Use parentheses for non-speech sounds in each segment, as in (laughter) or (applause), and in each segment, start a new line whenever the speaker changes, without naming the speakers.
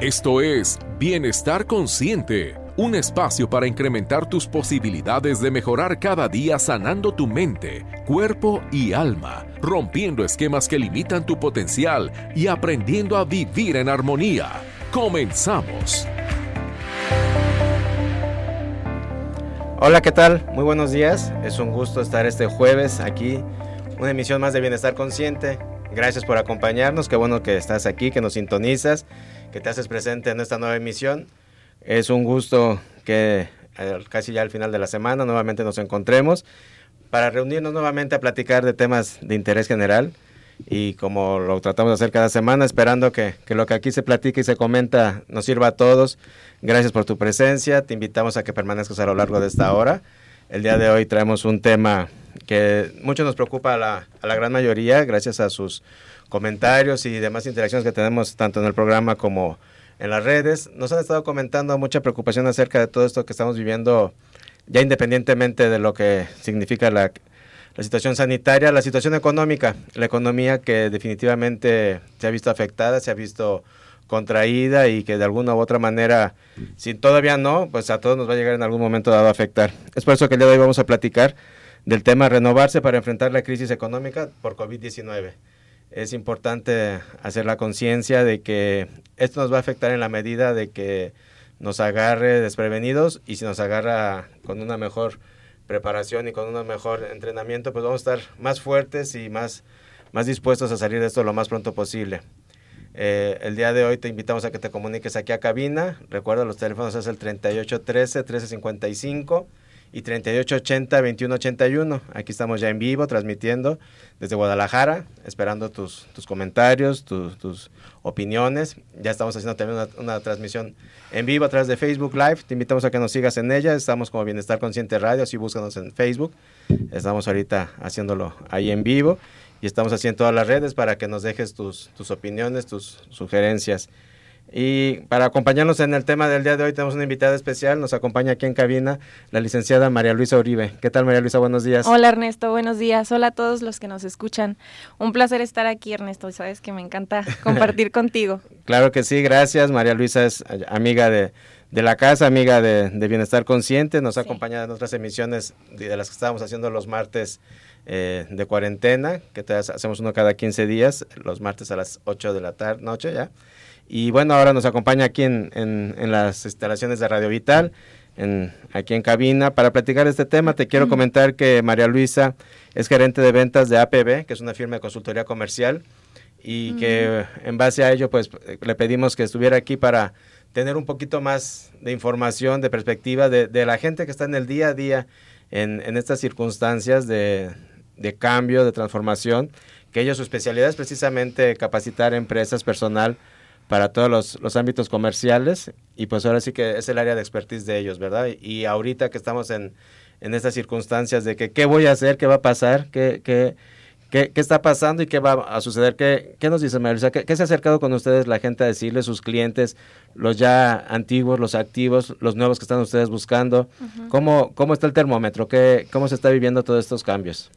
Esto es Bienestar Consciente, un espacio para incrementar tus posibilidades de mejorar cada día sanando tu mente, cuerpo y alma, rompiendo esquemas que limitan tu potencial y aprendiendo a vivir en armonía. Comenzamos.
Hola, ¿qué tal? Muy buenos días. Es un gusto estar este jueves aquí, una emisión más de Bienestar Consciente. Gracias por acompañarnos, qué bueno que estás aquí, que nos sintonizas que te haces presente en esta nueva emisión. Es un gusto que eh, casi ya al final de la semana nuevamente nos encontremos para reunirnos nuevamente a platicar de temas de interés general y como lo tratamos de hacer cada semana, esperando que, que, lo que aquí se platica y se comenta nos sirva a todos. Gracias por tu presencia, te invitamos a que permanezcas a lo largo de esta hora. El día de hoy traemos un tema que mucho nos preocupa a la, a la gran mayoría, gracias a sus comentarios y demás interacciones que tenemos tanto en el programa como en las redes. Nos han estado comentando mucha preocupación acerca de todo esto que estamos viviendo, ya independientemente de lo que significa la, situación sanitaria, la situación económica, la economía que definitivamente se ha visto afectada, se ha visto contraída y que de alguna u otra manera, si todavía no, pues a todos nos va a llegar en algún momento dado a afectar. Es por eso que el día de hoy vamos a platicar del tema renovarse para enfrentar la crisis económica por COVID-19 es importante hacer la conciencia de que esto nos va a afectar en la medida de que nos agarre desprevenidos y si nos agarra con una mejor preparación y con un mejor entrenamiento, pues vamos a estar más fuertes y más, más dispuestos a salir de esto lo más pronto posible. Eh, el día de hoy te invitamos a que te comuniques aquí a cabina. Recuerda, los teléfonos es el 3813-1355 y 3880-2181. Aquí estamos ya en vivo transmitiendo desde Guadalajara, esperando tus, tus comentarios, tus opiniones. Ya estamos haciendo también una, transmisión en vivo a través de Facebook Live. Te invitamos a que nos sigas en ella. Estamos como Bienestar Consciente Radio, así búscanos en Facebook. Estamos ahorita haciéndolo ahí en vivo y estamos haciendo todas las redes para que nos dejes tus, tus opiniones, tus sugerencias. Y para acompañarnos en el tema del día de hoy tenemos una invitada especial, nos acompaña aquí en cabina la licenciada María Luisa Uribe. ¿Qué tal María Luisa? Buenos días.
Hola Ernesto, buenos días. Hola a todos los que nos escuchan. Un placer estar aquí Ernesto, sabes que me encanta (laughs) compartir contigo.
Claro que sí, gracias. María Luisa es amiga de, la casa, amiga de, Bienestar Consciente, nos ha acompañado en otras emisiones de las que estábamos haciendo los martes eh, de cuarentena, que hacemos uno cada 15 días, los martes a las 8 de la tarde, noche ya. Y bueno, ahora nos acompaña aquí en, en, las instalaciones de Radio Vital, en, aquí en cabina. Para platicar este tema, te quiero comentar que María Luisa es gerente de ventas de APB, que es una firma de consultoría comercial, y que en base a ello, pues le pedimos que estuviera aquí para tener un poquito más de información, de perspectiva de, de la gente que está en el día a día en, en estas circunstancias de, de cambio, de transformación, que ellos su especialidad es precisamente capacitar empresas, personal, para todos los, los, ámbitos comerciales y pues ahora sí que es el área de expertise de ellos, ¿verdad? Y, ahorita que estamos en, en, estas circunstancias de que qué voy a hacer, qué va a pasar, qué, qué, qué, qué está pasando y qué va a suceder, qué, qué nos dice Marisa, ¿Qué, ¿Qué, se ha acercado con ustedes la gente a decirles, sus clientes, los ya antiguos, los activos, los nuevos que están ustedes buscando? ¿Cómo, ¿Cómo está el termómetro? ¿Qué, ¿Cómo se está viviendo todos estos cambios?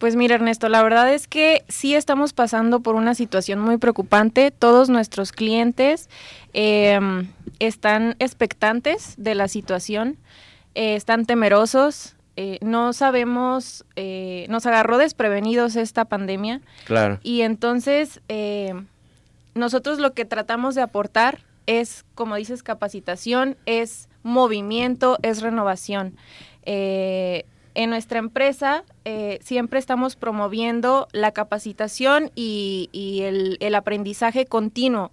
Pues mira Ernesto, la verdad es que sí estamos pasando por una situación muy preocupante. Todos nuestros clientes em, están expectantes de la situación, eh, están temerosos. Eh, no sabemos, eh, nos agarró desprevenidos esta pandemia.
Claro.
Y entonces nosotros lo que tratamos de aportar es, como dices, capacitación, es movimiento, es renovación en nuestra empresa eh, siempre estamos promoviendo la capacitación y, el, aprendizaje continuo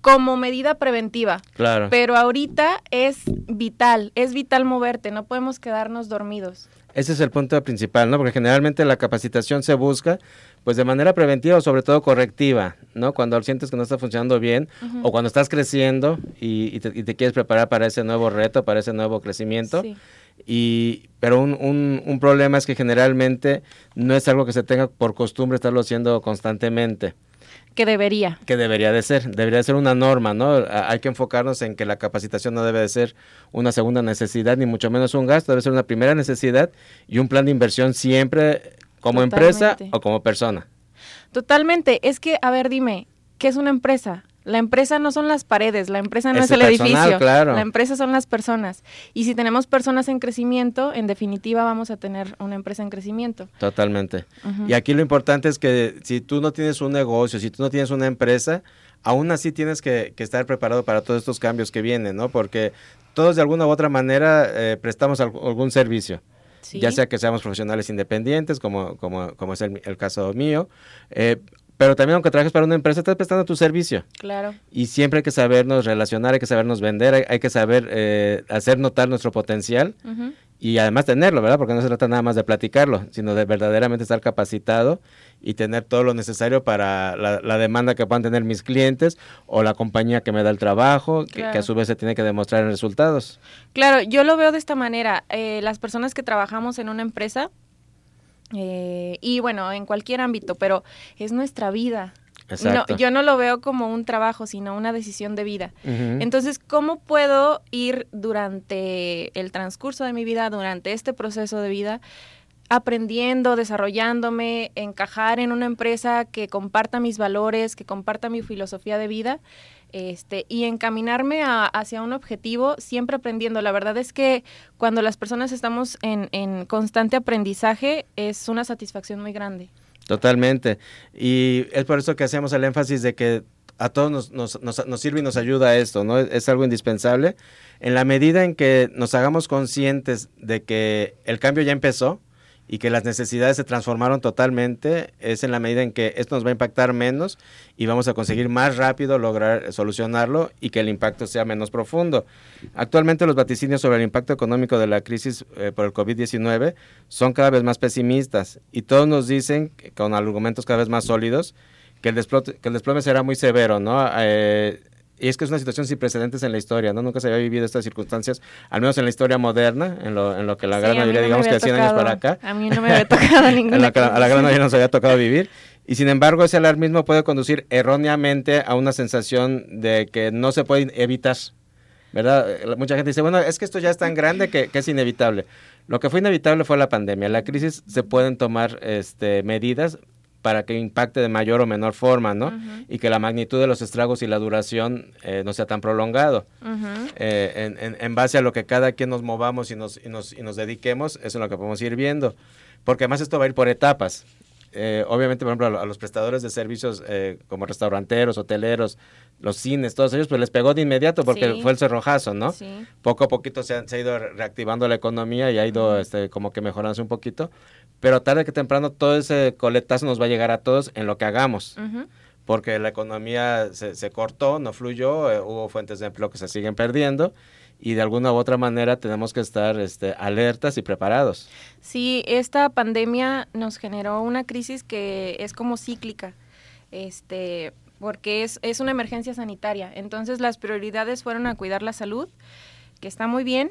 como medida preventiva.
Claro.
Pero ahorita es vital, es vital moverte, no podemos quedarnos dormidos.
Ese es el punto principal, ¿no? Porque generalmente la capacitación se busca pues de manera preventiva o sobre todo correctiva, ¿no? Cuando sientes que no está funcionando bien o cuando estás creciendo y, te, y, te, quieres preparar para ese nuevo reto, para ese nuevo crecimiento. Sí. Y, pero un, un, un, problema es que generalmente no es algo que se tenga por costumbre estarlo haciendo constantemente.
Que debería.
Que debería de ser, debería ser una norma, ¿no? Hay que enfocarnos en que la capacitación no debe de ser una segunda necesidad, ni mucho menos un gasto, debe ser una primera necesidad y un plan de inversión siempre como empresa o como persona.
Totalmente, es que, a ver, dime, ¿qué es una empresa? La empresa no son las paredes, la empresa no es, el edificio, la empresa son las personas. Y si tenemos personas en crecimiento, en definitiva vamos a tener una empresa en crecimiento.
Totalmente. Y aquí lo importante es que si tú no tienes un negocio, si tú no tienes una empresa, aún así tienes que, estar preparado para todos estos cambios que vienen, ¿no? Porque todos de alguna u otra manera eh, prestamos algún servicio. Ya sea que seamos profesionales independientes, como, como, como es el, el caso mío, eh, pero también aunque trabajes para una empresa, estás prestando tu servicio.
Claro.
Y siempre hay que sabernos relacionar, hay que sabernos vender, hay, que saber eh, hacer notar nuestro potencial y además tenerlo, ¿verdad? Porque no se trata nada más de platicarlo, sino de verdaderamente estar capacitado y tener todo lo necesario para la, demanda que puedan tener mis clientes o la compañía que me da el trabajo, que, a su vez se tiene que demostrar en resultados.
Claro, yo lo veo de esta manera. Eh, las personas que trabajamos en una empresa, eh, y bueno, en cualquier ámbito, pero es nuestra vida. yo no lo veo como un trabajo, sino una decisión de vida. Entonces, ¿cómo puedo ir durante el transcurso de mi vida, durante este proceso de vida, aprendiendo, desarrollándome, encajar en una empresa que comparta mis valores, que comparta mi filosofía de vida? Este, y encaminarme hacia un objetivo, siempre aprendiendo. La verdad es que cuando las personas estamos en, constante aprendizaje, es una satisfacción muy grande.
Totalmente. Y es por eso que hacemos el énfasis de que a todos nos, nos, sirve y nos ayuda esto, ¿no? Es algo indispensable. En la medida en que nos hagamos conscientes de que el cambio ya empezó, y que las necesidades se transformaron totalmente, es en la medida en que esto nos va a impactar menos y vamos a conseguir más rápido lograr solucionarlo y que el impacto sea menos profundo. Actualmente los vaticinios sobre el impacto económico de la crisis eh, por el COVID-19 son cada vez más pesimistas y todos nos dicen, con argumentos cada vez más sólidos, que el, desplome, que el desplome será muy severo, ¿no? Eh, y es que es una situación sin precedentes en la historia, ¿no? Nunca se había vivido estas circunstancias, al menos en la historia moderna, en lo, en lo que la gran mayoría, digamos que 100 años para acá.
A mí no me había tocado (laughs) ninguna.
la, a la gran mayoría nos había tocado vivir. Y sin embargo, ese alarmismo puede conducir erróneamente a una sensación de que no se puede evitar, ¿verdad? Mucha gente dice, bueno, es que esto ya es tan grande que, que es inevitable. Lo que fue inevitable fue la pandemia. La crisis se pueden tomar este, medidas, para que impacte de mayor o menor forma, ¿no? Y que la magnitud de los estragos y la duración eh, no sea tan prolongado. Eh, en, en, base a lo que cada quien nos movamos y nos, y nos, y nos dediquemos, eso es lo que podemos ir viendo. Porque además esto va a ir por etapas. Eh, obviamente, por ejemplo, a, los prestadores de servicios como restauranteros, hoteleros, los cines, todos ellos, pues les pegó de inmediato porque fue el cerrojazo, ¿no? Poco a poquito se, ha ido reactivando la economía y ha ido este, como que mejorándose un poquito, pero tarde que temprano todo ese coletazo nos va a llegar a todos en lo que hagamos. Porque la economía se, se cortó, no fluyó, eh, hubo fuentes de empleo que se siguen perdiendo y de alguna u otra manera tenemos que estar este, alertas y preparados.
Sí, esta pandemia nos generó una crisis que es como cíclica. Este, porque es, es una emergencia sanitaria. Entonces las prioridades fueron a cuidar la salud, que está muy bien,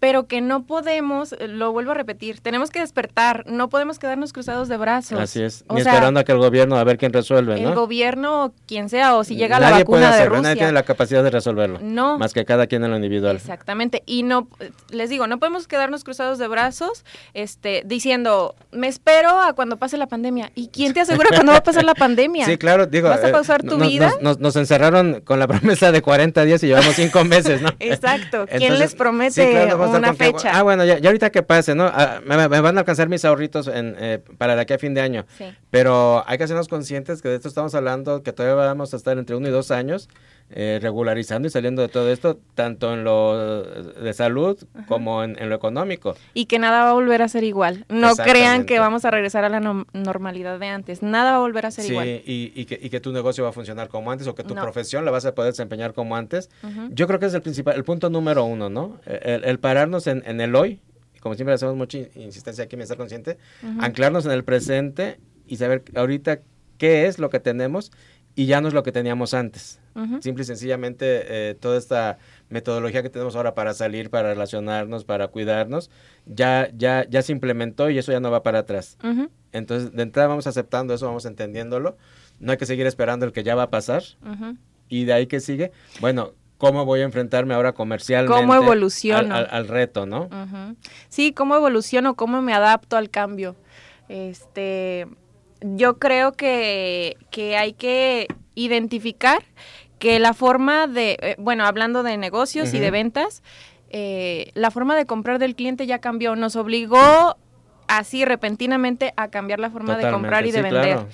pero que no podemos, eh, lo vuelvo a repetir, tenemos que despertar, no podemos quedarnos cruzados de brazos.
Así es, ni esperando a que el gobierno a ver quién resuelve, ¿no?
El gobierno, quien sea, o si llega la vacuna de Rusia.
Nadie tiene la capacidad de resolverlo.
No.
Más que cada quien en lo individual.
Exactamente, y no, les digo, no podemos quedarnos cruzados de brazos, este, diciendo, me espero a cuando pase la pandemia. ¿Y quién te asegura cuándo va a pasar la pandemia? (laughs)
Sí, claro, digo.
¿Vas a eh, pausar tu vida?
Nos, encerraron con la promesa de 40 días y llevamos 5 meses, ¿no? (laughs)
Exacto, ¿quién les promete? Una fecha.
Ah, bueno, ya, ahorita que pase, ¿no? Ah, me, van a alcanzar mis ahorritos en, eh, para de aquí a fin de año. Sí. Pero hay que hacernos conscientes que de esto estamos hablando, que todavía vamos a estar entre uno y dos años eh, regularizando y saliendo de todo esto, tanto en lo de salud como en, lo económico.
Y que nada va a volver a ser igual. No crean que vamos a regresar a la normalidad de antes. Nada va a volver a ser igual.
Sí, y, que, y que tu negocio va a funcionar como antes o que tu profesión la vas a poder desempeñar como antes. Yo creo que es el principal, el punto número uno, ¿no? El, pararnos en, en, el hoy, como siempre hacemos mucha insistencia aquí en estar consciente, anclarnos en el presente y saber ahorita qué es lo que tenemos y ya no es lo que teníamos antes. Simple y sencillamente eh, toda esta metodología que tenemos ahora para salir, para relacionarnos, para cuidarnos, ya, ya, ya se implementó y eso ya no va para atrás. Entonces, de entrada vamos aceptando eso, vamos entendiéndolo. No hay que seguir esperando el que ya va a pasar. Y de ahí que sigue, bueno, ¿cómo voy a enfrentarme ahora comercialmente?
¿Cómo evoluciono?
Al, reto, ¿no?
Sí, ¿cómo evoluciono? ¿Cómo me adapto al cambio? Este, yo creo que, que hay que identificar que la forma de, eh, bueno, hablando de negocios y de ventas, eh, la forma de comprar del cliente ya cambió, nos obligó así repentinamente a cambiar la forma de comprar y de vender.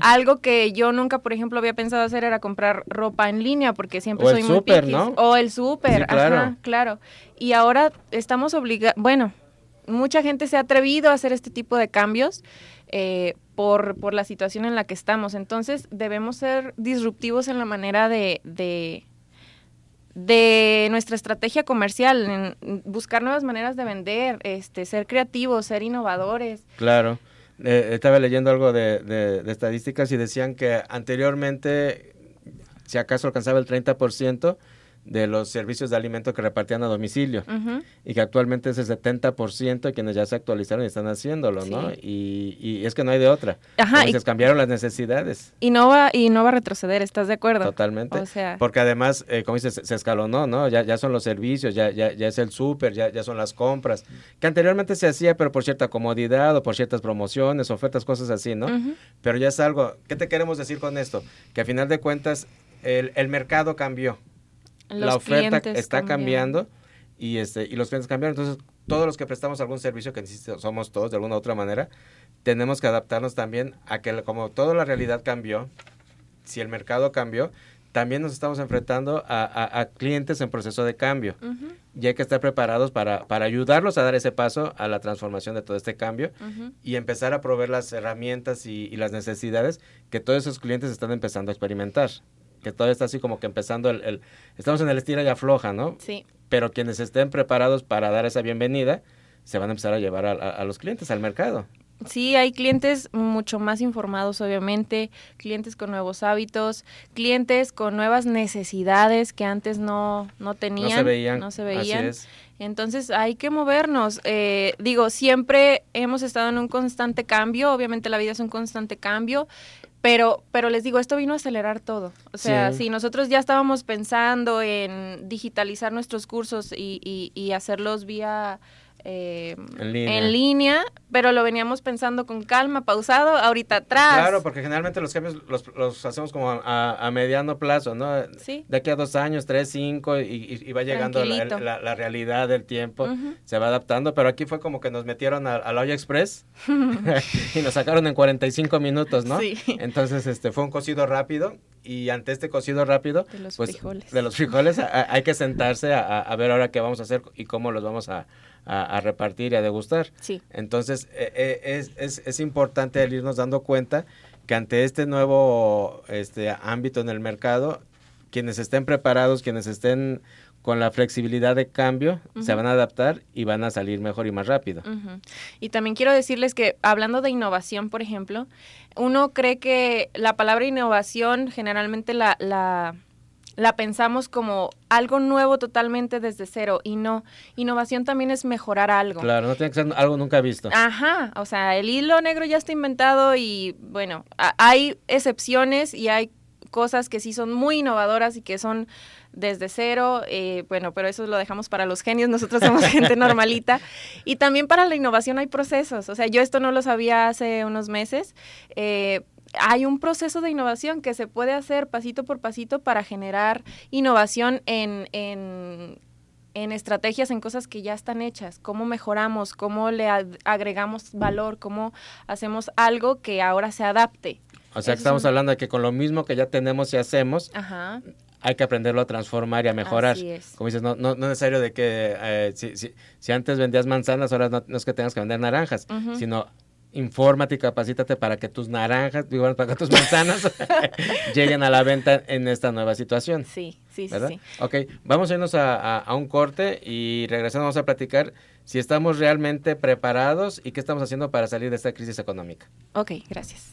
Algo que yo nunca, por ejemplo, había pensado hacer era comprar ropa en línea porque siempre
o
soy
el muy ¿no?
O el súper, claro. claro. Y ahora estamos obligados, bueno, mucha gente se ha atrevido a hacer este tipo de cambios eh, por, por, la situación en la que estamos. Entonces debemos ser disruptivos en la manera de, de, nuestra estrategia comercial, en buscar nuevas maneras de vender, este, ser creativos, ser innovadores.
Claro. Eh, estaba leyendo algo de, de, estadísticas y decían que anteriormente, si acaso alcanzaba el 30%, de los servicios de alimento que repartían a domicilio y que actualmente es el 70% de quienes ya se actualizaron y están haciéndolo, ¿no? Y, es que no hay de otra. Ajá. Entonces cambiaron las necesidades.
Y no va y no va a retroceder, ¿estás de acuerdo?
Totalmente. O sea, porque además, eh, como dices, se escalonó, ¿no? Ya, ya son los servicios, ya, ya, ya es el súper, ya, ya son las compras, que anteriormente se hacía, pero por cierta comodidad o por ciertas promociones, ofertas, cosas así, ¿no? Pero ya es algo. ¿Qué te queremos decir con esto? Que a final de cuentas el, el mercado cambió la oferta está cambiando y, este, y los clientes cambiaron. Entonces, todos los que prestamos algún servicio, que somos todos de alguna u otra manera, tenemos que adaptarnos también a que como toda la realidad cambió, si el mercado cambió, también nos estamos enfrentando a, clientes en proceso de cambio. Y hay que estar preparados para, para, ayudarlos a dar ese paso a la transformación de todo este cambio y empezar a proveer las herramientas y, y, las necesidades que todos esos clientes están empezando a experimentar que todavía está así como que empezando el, estamos en el estira y afloja, ¿no?
Sí.
Pero quienes estén preparados para dar esa bienvenida, se van a empezar a llevar a, los clientes al mercado.
Sí, hay clientes mucho más informados, obviamente, clientes con nuevos hábitos, clientes con nuevas necesidades que antes no, no tenían. No se
veían.
No se veían. Entonces hay que movernos. Eh, digo, siempre hemos estado en un constante cambio, obviamente la vida es un constante cambio, pero, pero les digo, esto vino a acelerar todo. O sea, si nosotros ya estábamos pensando en digitalizar nuestros cursos y, y, y hacerlos vía eh, en, línea. pero lo veníamos pensando con calma, pausado, ahorita atrás.
Claro, porque generalmente los cambios los, hacemos como a, mediano plazo, ¿no?
Sí.
De aquí a dos años, tres, cinco, y, va llegando la, realidad del tiempo, se va adaptando, pero aquí fue como que nos metieron a, la olla express (laughs) (laughs) y nos sacaron en 45 minutos, ¿no? Sí. Entonces, este, fue un cocido rápido y ante este cocido rápido,
de los pues, frijoles,
de los frijoles hay que sentarse a, ver ahora qué vamos a hacer y cómo los vamos a, a, repartir y a degustar.
Sí.
Entonces, eh, eh, es, es, es, importante el irnos dando cuenta que ante este nuevo este, ámbito en el mercado, quienes estén preparados, quienes estén con la flexibilidad de cambio, se van a adaptar y van a salir mejor y más rápido.
Y también quiero decirles que hablando de innovación, por ejemplo, uno cree que la palabra innovación generalmente la, la la pensamos como algo nuevo totalmente desde cero y no, innovación también es mejorar algo.
Claro, no tiene que ser algo nunca visto.
Ajá, o sea, el hilo negro ya está inventado y bueno, hay excepciones y hay cosas que sí son muy innovadoras y que son desde cero, eh, bueno, pero eso lo dejamos para los genios, nosotros somos (laughs) gente normalita. Y también para la innovación hay procesos, o sea, yo esto no lo sabía hace unos meses, eh, hay un proceso de innovación que se puede hacer pasito por pasito para generar innovación en, en, estrategias, en cosas que ya están hechas, cómo mejoramos, cómo le agregamos valor, cómo hacemos algo que ahora se adapte.
O sea, que estamos hablando de que con lo mismo que ya tenemos y hacemos, hay que aprenderlo a transformar y a mejorar. Como dices, no, no, no es necesario de que eh, si, si, si, antes vendías manzanas, ahora no, es que tengas que vender naranjas, sino infórmate y capacítate para que tus naranjas, para que tus manzanas (laughs) lleguen a la venta en esta nueva situación.
Sí, sí,
sí. Ok, vamos a irnos a, a, un corte y regresando vamos a platicar si estamos realmente preparados y qué estamos haciendo para salir de esta crisis económica.
Ok, gracias.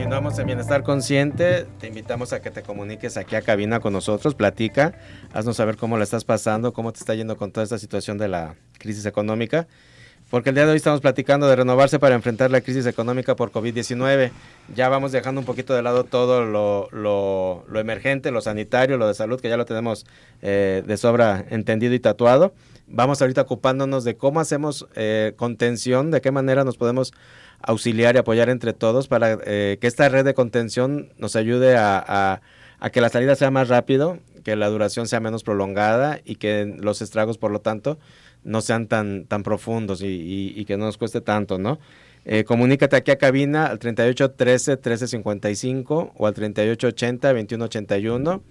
Continuamos en Bienestar Consciente. Te invitamos a que te comuniques aquí a cabina con nosotros, platica, haznos saber cómo la estás pasando, cómo te está yendo con toda esta situación de la crisis económica. Porque el día de hoy estamos platicando de renovarse para enfrentar la crisis económica por COVID-19. Ya vamos dejando un poquito de lado todo lo, lo, lo, emergente, lo sanitario, lo de salud, que ya lo tenemos eh, de sobra entendido y tatuado. Vamos ahorita ocupándonos de cómo hacemos eh, contención, de qué manera nos podemos auxiliar y apoyar entre todos para eh, que esta red de contención nos ayude a, a, que la salida sea más rápido, que la duración sea menos prolongada y que los estragos, por lo tanto, no sean tan, tan profundos y, que no nos cueste tanto, ¿no? Eh, comunícate aquí a cabina al 3813 1355 o al 3880 2181.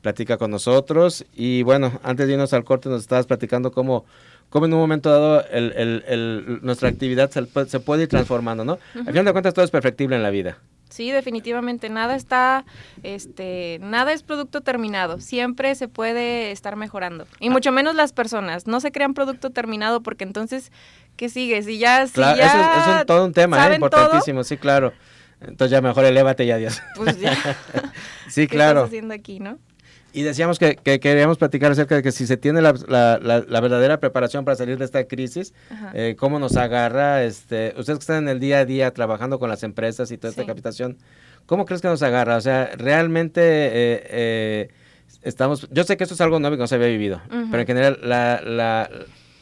Platica con nosotros. Y bueno, antes de irnos al corte, nos estabas platicando cómo cómo en un momento dado el, el, el, nuestra actividad se, se, puede ir transformando, ¿no? Al final de cuentas todo es perfectible en la vida.
Sí, definitivamente nada está, este, nada es producto terminado. Siempre se puede estar mejorando y mucho menos las personas. No se crean producto terminado porque entonces qué sigue si ya, si
claro,
ya
eso, es, todo un tema, ¿eh? importantísimo, sí, claro. Entonces ya mejor elévate y adiós.
Pues ya. (laughs)
sí, claro.
estás haciendo aquí, no?
Y decíamos que, que, queríamos platicar acerca de que si se tiene la, la, la, verdadera preparación para salir de esta crisis, eh, cómo nos agarra, este, ustedes que están en el día a día trabajando con las empresas y toda esta capitación, ¿cómo crees que nos agarra? O sea, realmente eh, eh, estamos, yo sé que esto es algo nuevo que no se había vivido, pero en general la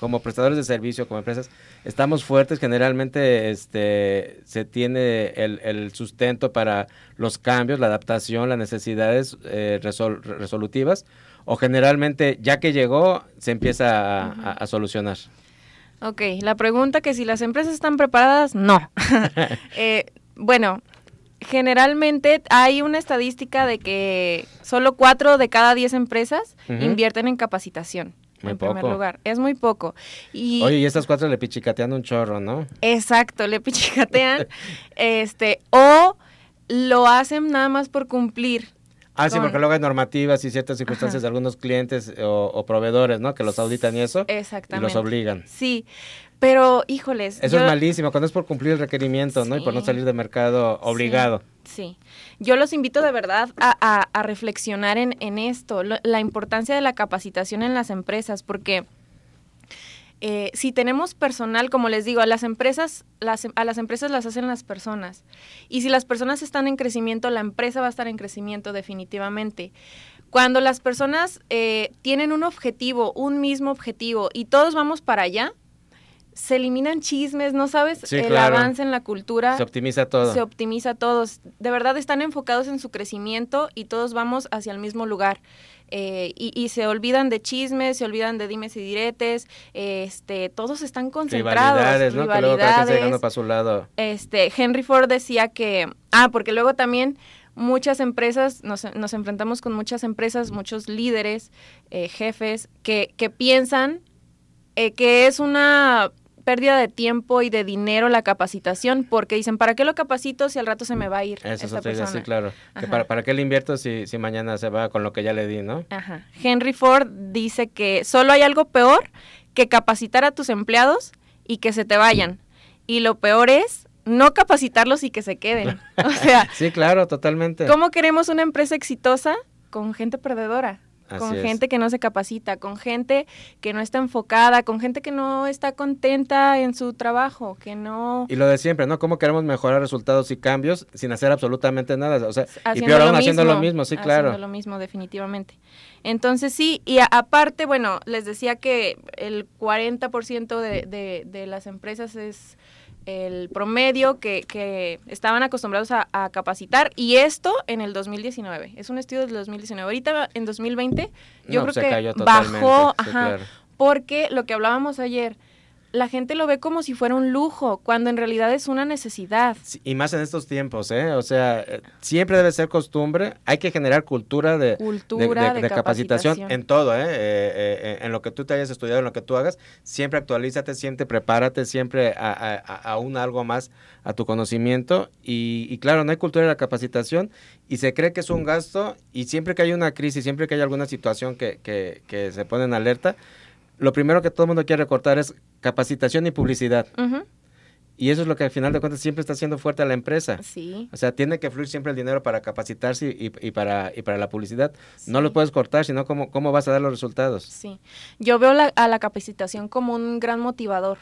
como prestadores de servicio, como empresas, estamos fuertes, generalmente este, se tiene el, sustento para los cambios, la adaptación, las necesidades eh, resolutivas, o generalmente ya que llegó se empieza a, solucionar.
Ok, la pregunta que si las empresas están preparadas, no. (laughs) Eh, bueno, generalmente hay una estadística de que solo cuatro de cada diez empresas invierten en capacitación en primer lugar. Es muy poco. Y,
Oye, y estas cuatro le pichicatean un chorro, ¿no?
Exacto, le pichicatean. (laughs) este, o lo hacen nada más por cumplir.
Ah, sí, porque luego hay normativas y ciertas circunstancias de algunos clientes o, proveedores, ¿no? Que los auditan y eso.
Exactamente.
Y los obligan.
Sí, pero híjoles.
Eso es malísimo, cuando es por cumplir el requerimiento, ¿no? Y por no salir de mercado obligado.
Sí. Yo los invito de verdad a, reflexionar en, en esto, la importancia de la capacitación en las empresas, porque eh, si tenemos personal, como les digo, a las empresas, las, a las empresas las hacen las personas. Y si las personas están en crecimiento, la empresa va a estar en crecimiento definitivamente. Cuando las personas eh, tienen un objetivo, un mismo objetivo, y todos vamos para allá, se eliminan chismes, no sabes el avance en la cultura.
Se optimiza todo.
Se optimiza todo. De verdad están enfocados en su crecimiento y todos vamos hacia el mismo lugar. Eh, y, se olvidan de chismes, se olvidan de dimes y diretes, este, todos están concentrados.
Rivalidades, ¿no?
Rivalidades.
para su lado.
Este, Henry Ford decía que, ah, porque luego también muchas empresas, nos, nos enfrentamos con muchas empresas, muchos líderes, eh, jefes, que, que piensan eh, que es una pérdida de tiempo y de dinero la capacitación, porque dicen, ¿para qué lo capacito si al rato se me va a ir?
Eso esta es sí, claro. para, ¿Para qué le invierto si, si mañana se va con lo que ya le di, no?
Ajá. Henry Ford dice que solo hay algo peor que capacitar a tus empleados y que se te vayan. Y lo peor es no capacitarlos y que se queden. (laughs) O sea,
sí, claro, totalmente.
¿Cómo queremos una empresa exitosa con gente perdedora? Con gente que no se capacita, con gente que no está enfocada, con gente que no está contenta en su trabajo, que no...
Y lo de siempre, ¿no? ¿Cómo queremos mejorar resultados y cambios sin hacer absolutamente nada? O sea, y peor aún haciendo lo mismo, sí, claro.
Haciendo lo mismo, definitivamente. Entonces sí, y aparte, bueno, les decía que el 40% de, de, de las empresas es el promedio que, que estaban acostumbrados a, capacitar y esto en el 2019. Es un estudio del 2019. Ahorita en 2020 yo creo que bajó, ajá, porque lo que hablábamos ayer, la gente lo ve como si fuera un lujo, cuando en realidad es una necesidad.
y más en estos tiempos, ¿eh? O sea, eh, siempre debe ser costumbre, hay que generar cultura de, de, capacitación, en todo, ¿eh? Eh, ¿eh? En lo que tú te hayas estudiado, en lo que tú hagas, siempre actualízate, siempre prepárate, siempre aún algo más a tu conocimiento. Y, y, claro, no hay cultura de la capacitación y se cree que es un gasto y siempre que hay una crisis, siempre que hay alguna situación que, que, que se pone en alerta, lo primero que todo el mundo quiere recortar es capacitación y publicidad. Y eso es lo que al final de cuentas siempre está haciendo fuerte a la empresa.
Sí.
O sea, tiene que fluir siempre el dinero para capacitarse y, y para, y para la publicidad. No lo puedes cortar, sino cómo, cómo vas a dar los resultados.
Sí. Yo veo la, a la capacitación como un gran motivador.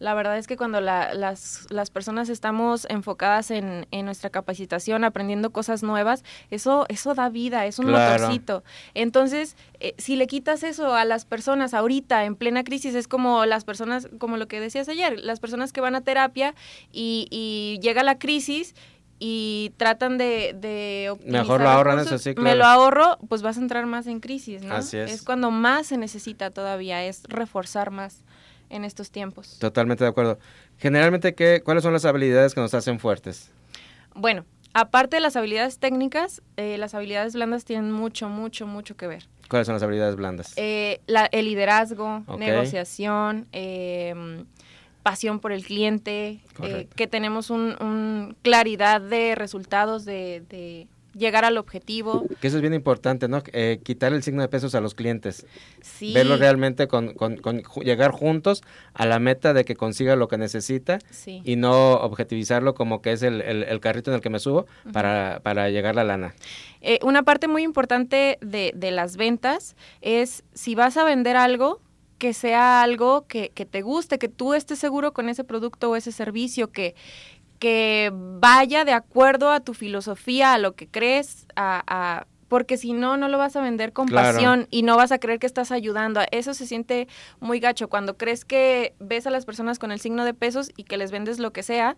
La verdad es que cuando la, las, las, personas estamos enfocadas en, en, nuestra capacitación, aprendiendo cosas nuevas, eso, eso da vida, es un
Claro.
motorcito. Entonces, eh, si le quitas eso a las personas ahorita, en plena crisis, es como las personas, como lo que decías ayer, las personas que van a terapia y, y llega la crisis y tratan de, de
Mejor lo ahorran
recursos,
eso, sí,
Me lo ahorro, pues vas a entrar más en crisis, ¿no?
Así es.
cuando más se necesita todavía, es reforzar más en estos tiempos.
Totalmente de acuerdo. Generalmente, ¿qué, ¿cuáles son las habilidades que nos hacen fuertes?
Bueno, aparte de las habilidades técnicas, eh, las habilidades blandas tienen mucho, mucho, mucho que ver.
¿Cuáles son las habilidades blandas?
Eh, la- el liderazgo, negociación, eh, pasión por el cliente, eh, que tenemos un, un claridad de resultados, de, de llegar al objetivo.
Que eso es bien importante, ¿no? Eh, quitar el signo de pesos a los clientes.
Sí,
Verlo realmente con, con- con llegar juntos a la meta de que consiga lo que necesita
sí.
y no objetivizarlo como que es el, el- el carrito en el que me subo para, para llegar la lana.
Eh, una parte muy importante de, de las ventas es si vas a vender algo, que sea algo que, que te guste, que tú estés seguro con ese producto o ese servicio, que, que vaya de acuerdo a tu filosofía, a lo que crees, a, a- porque si no, no lo vas a vender con
Claro.
pasión y no vas a creer que estás ayudando. Eso se siente muy gacho cuando crees que ves a las personas con el signo de pesos y que les vendes lo que sea.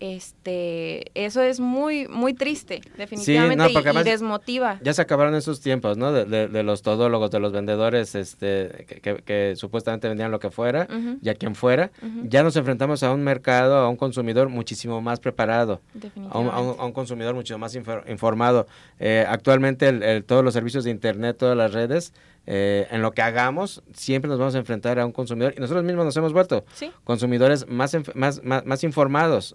Este, eso es muy, muy triste, definitivamente, y-
porque
y,
además-
desmotiva.
Ya se acabaron esos tiempos, ¿no? De, de- de los todólogos, de los vendedores este, que, que- que supuestamente vendían lo que fuera
Ujú,
y a quien fuera. Ya nos enfrentamos a un mercado, a un consumidor muchísimo más preparado. a un,
definitivamente.
a un- a un consumidor mucho más infor- informado. Eh, actualmente el- el- todos los servicios de Internet, todas las redes, eh, en lo que hagamos, siempre nos vamos a enfrentar a un consumidor y nosotros mismos nos hemos vuelto
Sí,
consumidores más, más, más, más informados,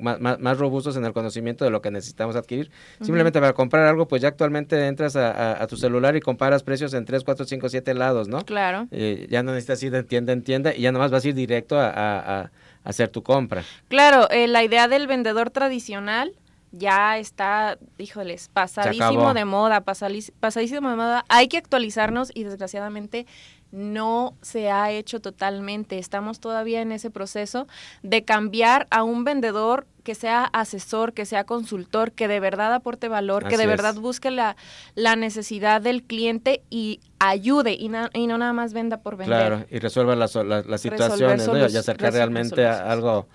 más, más, robustos en el conocimiento de lo que necesitamos adquirir. Simplemente para comprar algo, pues ya actualmente entras a, a- a tu celular y comparas precios en 3, 4, 5, 7 lados, ¿no?
claro.
Eh, ya no necesitas ir de tienda en tienda y ya nomás vas a ir directo a hacer tu compra.
Claro, eh, la idea del vendedor tradicional ya está, híjoles, pasadísimo de moda, pasadísimo de moda. Hay que actualizarnos y desgraciadamente no se ha hecho totalmente. Estamos todavía en ese proceso de cambiar a un vendedor que sea asesor, que sea consultor, que de verdad aporte valor, que de
es.
verdad busque la, la necesidad del cliente y ayude y, na- y no nada más venda por vender.
Claro, y resuelva las, las, las situaciones ¿no? y acercar realmente a algo,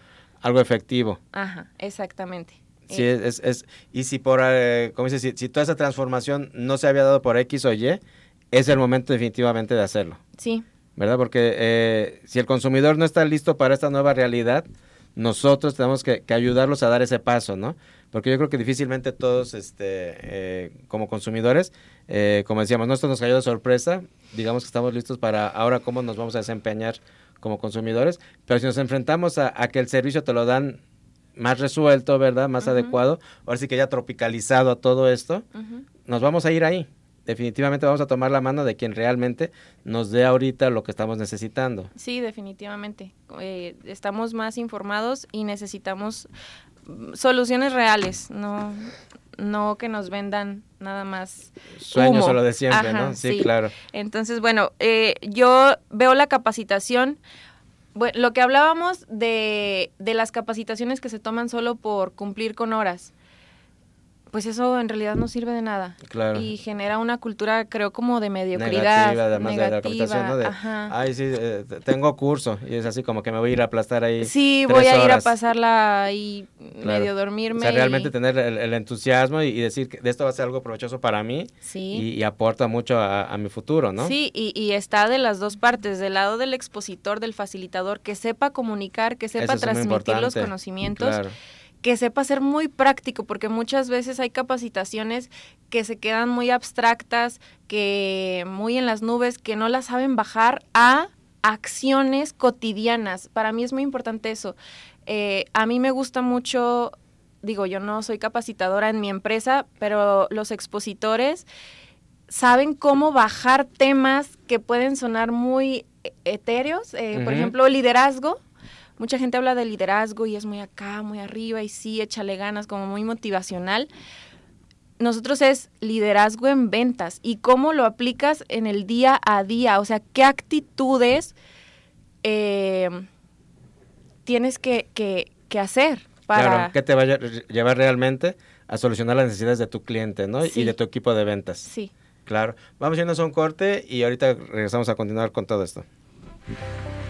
algo efectivo.
Ajá, exactamente.
Sí,
Eh,
es, es, y si por, eh, como dices, si, si toda esa transformación no se había dado por X o Y, es el momento definitivamente de hacerlo,
sí,
¿verdad? Porque eh, si el consumidor no está listo para esta nueva realidad, nosotros tenemos que, que ayudarlos a dar ese paso, ¿no? Porque yo creo que difícilmente todos, este, eh, como consumidores, eh, como decíamos, no esto nos cayó de sorpresa, digamos que estamos listos para ahora cómo nos vamos a desempeñar como consumidores, pero si nos enfrentamos a, a que el servicio te lo dan más resuelto, ¿verdad? Más adecuado, ahora sí que ya tropicalizado a todo esto, nos vamos a ir ahí. Definitivamente vamos a tomar la mano de quien realmente nos dé ahorita lo que estamos necesitando.
Sí, definitivamente. Eh, estamos más informados y necesitamos mm, soluciones reales, no, no que nos vendan nada más.
Sueños solo de siempre,
Ajá,
¿no? Sí,
sí.
claro.
Entonces, bueno, eh, yo veo la capacitación, lo que hablábamos de, de las capacitaciones que se toman solo por cumplir con horas. Pues eso en realidad no sirve de nada.
Claro.
Y genera una cultura, creo, como de mediocridad.
Negativa, además de la
negativa,
¿no? De,
ajá.
Ay, sí, eh, tengo curso. Y es así como que me voy a ir a aplastar ahí.
Sí,
tres
voy a ir a
horas.
pasarla ahí
Claro.
medio
O
dormirme.
sea, realmente
y-
tener el, el entusiasmo y, y decir que de esto va a ser algo provechoso para mí
Sí.
y, y aporta mucho a, a mi futuro, ¿no?
Sí, y, y está de las dos partes, del lado del expositor, del facilitador, que sepa comunicar, que sepa
Eso
transmitir los conocimientos,
Claro.
Que sepa ser muy práctico, porque muchas veces hay capacitaciones que se quedan muy abstractas, que muy en las nubes, que no las saben bajar a acciones cotidianas. Para mí es muy importante eso. Eh, a mí me gusta mucho, digo, yo no soy capacitadora en mi empresa, pero los expositores saben cómo bajar temas que pueden sonar muy etéreos, eh, por ejemplo, liderazgo, mucha gente habla de liderazgo y es muy acá, muy arriba y sí, échale ganas, como muy motivacional. Nosotros es liderazgo en ventas y cómo lo aplicas en el día a día, o sea, qué actitudes eh, tienes que, que, hacer
para... Claro, que te va a llevar realmente a solucionar las necesidades de tu cliente, ¿no? Y de tu equipo de ventas.
Sí.
Claro. Vamos a irnos a un corte y ahorita regresamos a continuar con todo esto.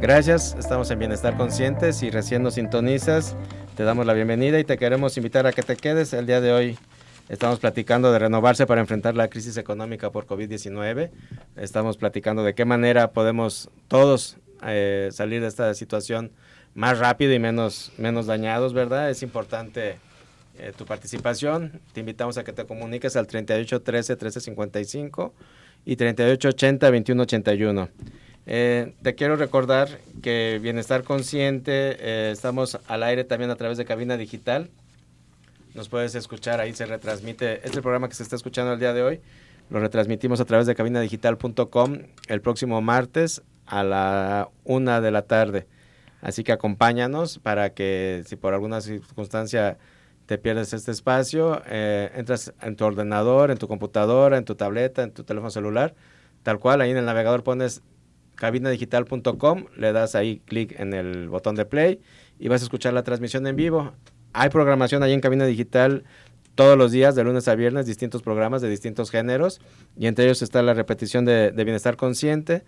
Gracias, estamos en Bienestar Consciente. Si recién nos sintonizas, te damos la bienvenida y te queremos invitar a que te quedes el día de hoy. Estamos platicando de renovarse para enfrentar la crisis económica por COVID-19. Estamos platicando de qué manera podemos todos eh, salir de esta situación más rápido y menos, menos dañados, ¿verdad? Es importante eh, tu participación. Te invitamos a que te comuniques al 38 13 13 55 y 38 80 21 81. te quiero recordar que Bienestar Consciente eh, estamos al aire también a través de cabina digital. Nos puedes escuchar, ahí se retransmite. Este programa que se está escuchando el día de hoy lo retransmitimos a través de cabinadigital.com el próximo martes a la una de la tarde. Así que acompáñanos para que si por alguna circunstancia te pierdes este espacio, eh, entras en tu ordenador, en tu computadora, en tu tableta, en tu teléfono celular, tal cual, ahí en el navegador pones cabinadigital.com, le das ahí clic en el botón de play y vas a escuchar la transmisión en vivo. Hay programación ahí en Cabina Digital todos los días, de lunes a viernes, distintos programas de distintos géneros y entre ellos está la repetición de Bienestar Consciente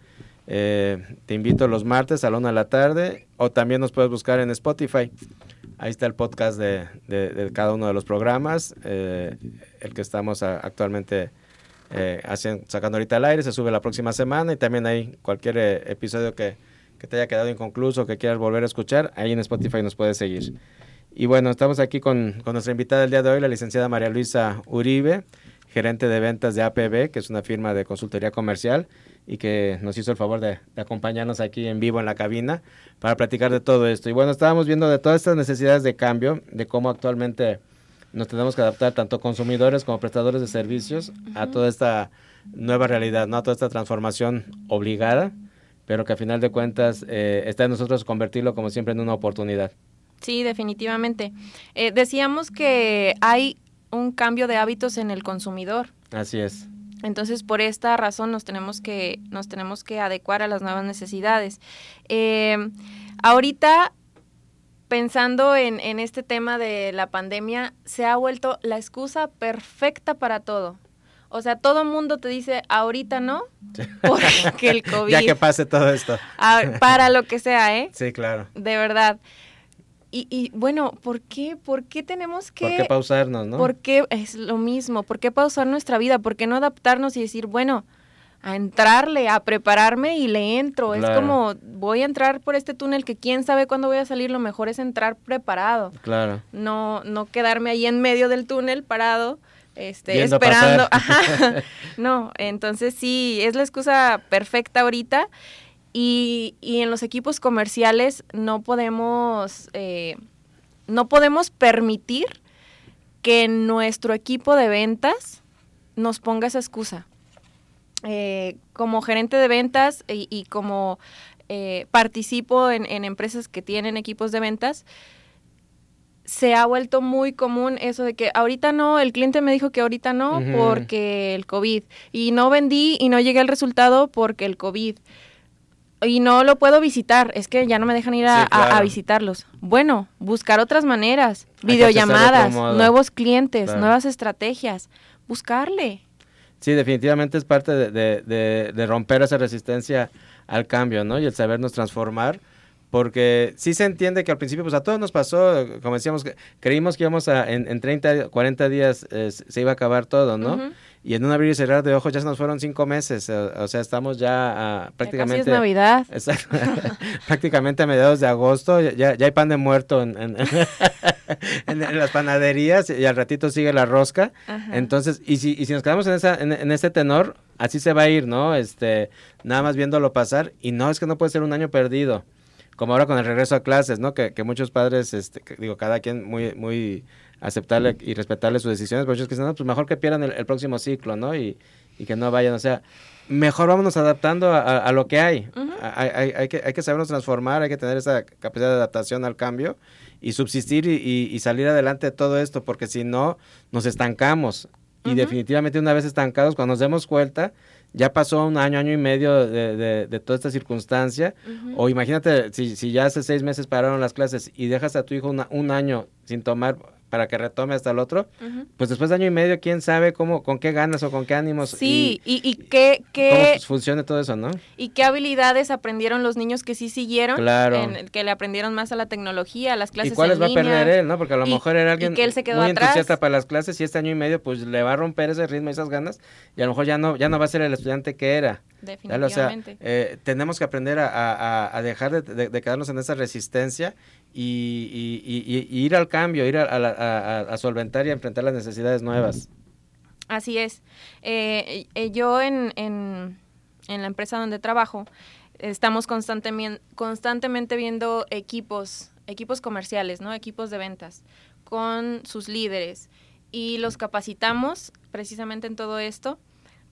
eh, te invito los martes a la una de la tarde o también nos puedes buscar en Spotify. Ahí está el podcast de, cada uno de los programas, eh, el que estamos actualmente eh, haciendo, sacando ahorita al aire, se sube la próxima semana y también hay cualquier episodio que, te haya quedado inconcluso, que quieras volver a escuchar, ahí en Spotify nos puedes seguir. Y bueno, estamos aquí con, con nuestra invitada del día de hoy, la licenciada María Luisa Uribe, gerente de ventas de APB, que es una firma de consultoría comercial y que nos hizo el favor de, acompañarnos aquí en vivo en la cabina para platicar de todo esto. Y bueno, estábamos viendo de todas estas necesidades de cambio, de cómo actualmente nos tenemos que adaptar tanto consumidores como prestadores de servicios a toda esta nueva realidad, ¿no? a toda esta transformación obligada, pero que a final de cuentas eh, está en nosotros convertirlo como siempre en una oportunidad.
Sí, definitivamente. Eh, decíamos que hay un cambio de hábitos en el consumidor.
Así es.
Entonces, por esta razón nos tenemos que, nos tenemos que adecuar a las nuevas necesidades. Eh, ahorita, pensando en, en este tema de la pandemia, se ha vuelto la excusa perfecta para todo. O sea, todo mundo te dice, ahorita no, (laughs) porque el (laughs) COVID...
ya que pase todo esto.
para lo que sea, ¿eh?
Sí, claro.
De verdad. Y, y, bueno, ¿por qué? ¿Por qué tenemos que...
¿Por qué pausarnos, no?
¿Por qué es lo mismo? ¿Por qué pausar nuestra vida? ¿Por qué no adaptarnos y decir, bueno, a entrarle, a prepararme y le entro? Es como, voy a entrar por este túnel que quién sabe cuándo voy a salir, lo mejor es entrar preparado.
Claro.
No, no quedarme ahí en medio del túnel parado. Este, esperando. (laughs) no, entonces sí, es la excusa perfecta ahorita y, en los equipos comerciales no podemos, eh, no podemos permitir que nuestro equipo de ventas nos ponga esa excusa. Eh, como gerente de ventas y, como eh, participo en, empresas que tienen equipos de ventas, se ha vuelto muy común eso de que ahorita no, el cliente me dijo que ahorita no porque el COVID. Y no vendí y no llegué al resultado porque el COVID y no lo puedo visitar, es que ya no me dejan ir a, visitarlos. Bueno, buscar otras maneras, videollamadas, nuevos clientes, nuevas estrategias, buscarle.
Sí, definitivamente es parte de, romper esa resistencia al cambio, ¿no? Y el sabernos transformar, porque sí se entiende que al principio, pues a todos nos pasó, como decíamos, creímos que íbamos a, en, en 30, 40 días eh, se iba a acabar todo, ¿no? Y en un abrir y cerrar de ojos ya se nos fueron cinco meses, o, sea, estamos ya prácticamente...
Ya casi es Navidad. (laughs) (laughs)
prácticamente a mediados de agosto, ya, ya hay pan de muerto (laughs) en, en, las panaderías y al ratito sigue la rosca. Entonces, y si, y si nos quedamos en, esa, en, este tenor, así se va a ir, ¿no? Este, nada más viéndolo pasar y no, es que no puede ser un año perdido como ahora con el regreso a clases, ¿no? Que, que muchos padres, este, digo, cada quien muy, muy aceptarle y respetarle sus decisiones, pero ellos que dicen, no, pues mejor que pierdan el, próximo ciclo, ¿no? Y, y, que no vayan, o sea, mejor vámonos adaptando a, lo que hay. hay, hay, que, hay que sabernos transformar, hay que tener esa capacidad de adaptación al cambio y subsistir y, y salir adelante de todo esto, porque si no, nos estancamos. Y definitivamente una vez estancados, cuando nos demos cuenta, ya pasó un año, año y medio de, de, toda esta circunstancia, o imagínate si, si, ya hace seis meses pararon las clases y dejas a tu hijo un año sin tomar para que retome hasta el otro, pues después de año y medio, quién sabe cómo, con qué ganas o con qué ánimos.
Sí, y, y, qué,
qué cómo funcione todo eso, ¿no?
Y qué habilidades aprendieron los niños que sí siguieron,
claro.
que le aprendieron más a la tecnología, a las clases.
¿Y cuáles va a perder él, no? Porque a lo mejor era alguien
que él se quedó
muy
atrás.
entusiasta para las clases y este año y medio, pues le va a romper ese ritmo y esas ganas, y a lo mejor ya no, ya no va a ser el estudiante que era.
Definitivamente.
eh, tenemos que aprender a, a, dejar de, de, quedarnos en esa resistencia y, y, ir al cambio, ir a, solventar y a enfrentar las necesidades nuevas.
Así es. Eh, eh, yo en, en, en, la empresa donde trabajo estamos constantemente, constantemente viendo equipos, equipos comerciales, ¿no? equipos de ventas con sus líderes y los capacitamos precisamente en todo esto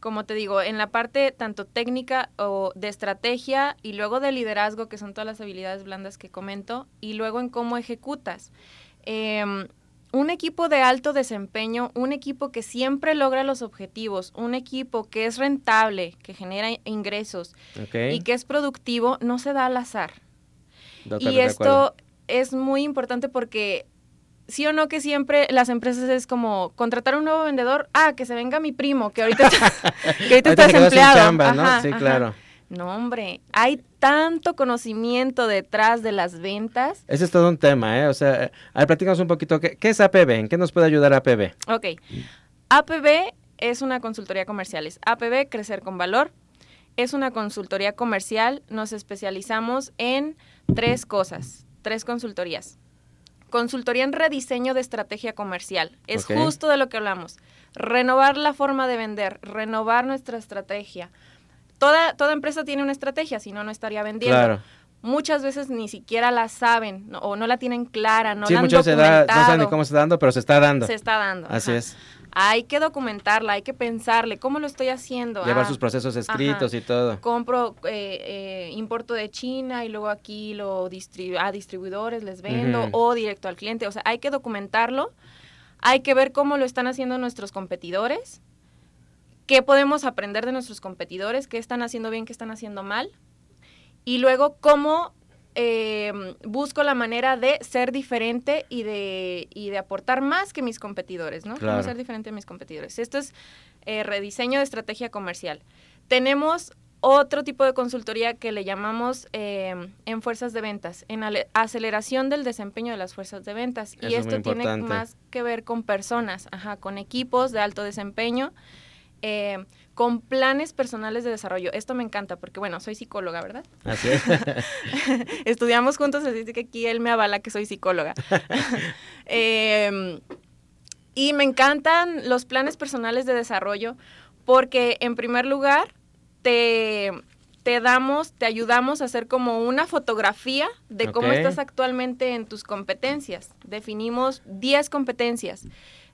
como te digo, en la parte tanto técnica o de estrategia y luego de liderazgo, que son todas las habilidades blandas que comento, y luego en cómo ejecutas. Em, un equipo de alto desempeño, un equipo que siempre logra los objetivos, un equipo que es rentable, que genera ingresos y que es productivo, no se da al azar. y esto es muy importante porque sí o no que siempre las empresas es como contratar un nuevo vendedor, ah, que se venga mi primo, que ahorita, (laughs) que ahorita está desempleado.
¿no? Sí, claro.
No, hombre, hay tanto conocimiento detrás de las ventas.
Ese es todo un tema, ¿eh? O sea, a ver, platícanos un poquito, ¿qué, qué es APB? ¿En qué nos puede ayudar APB?
Ok, APB es una consultoría comercial, es APB, Crecer con Valor. Es una consultoría comercial, nos especializamos en tres cosas, tres consultorías. Consultoría en rediseño de estrategia comercial. Es justo de lo que hablamos. Renovar la forma de vender, renovar nuestra estrategia. Toda, toda empresa tiene una estrategia, si no, no estaría vendiendo. Muchas veces ni siquiera la saben o no la tienen clara, no la han muchas no
saben ni cómo se está dando, pero se está dando.
Se está dando.
Así es
hay que documentarla, hay que pensarle, ¿cómo lo estoy haciendo?
Llevar ah, sus procesos escritos y todo.
Compro, eh, eh, importo de China y luego aquí lo distribu a distribuidores les vendo o directo al cliente. O sea, hay que documentarlo, hay que ver cómo lo están haciendo nuestros competidores, qué podemos aprender de nuestros competidores, qué están haciendo bien, qué están haciendo mal. Y luego cómo eh, busco la manera de ser diferente y de, y de aportar más que mis competidores, ¿no? Claro. ser diferente de mis competidores. Esto es eh, rediseño de estrategia comercial. Tenemos otro tipo de consultoría que le llamamos eh, en fuerzas de ventas, en aceleración del desempeño de las fuerzas de ventas. y esto tiene más que ver con personas, ajá, con equipos de alto desempeño. Eh, con planes personales de desarrollo. Esto me encanta porque, bueno, soy psicóloga, ¿verdad?
Así es. (laughs)
Estudiamos juntos, así que aquí él me avala que soy psicóloga. (laughs) Em, y me encantan los planes personales de desarrollo porque, en primer lugar, te, te damos, te ayudamos a hacer como una fotografía de cómo estás actualmente en tus competencias. Definimos 10 competencias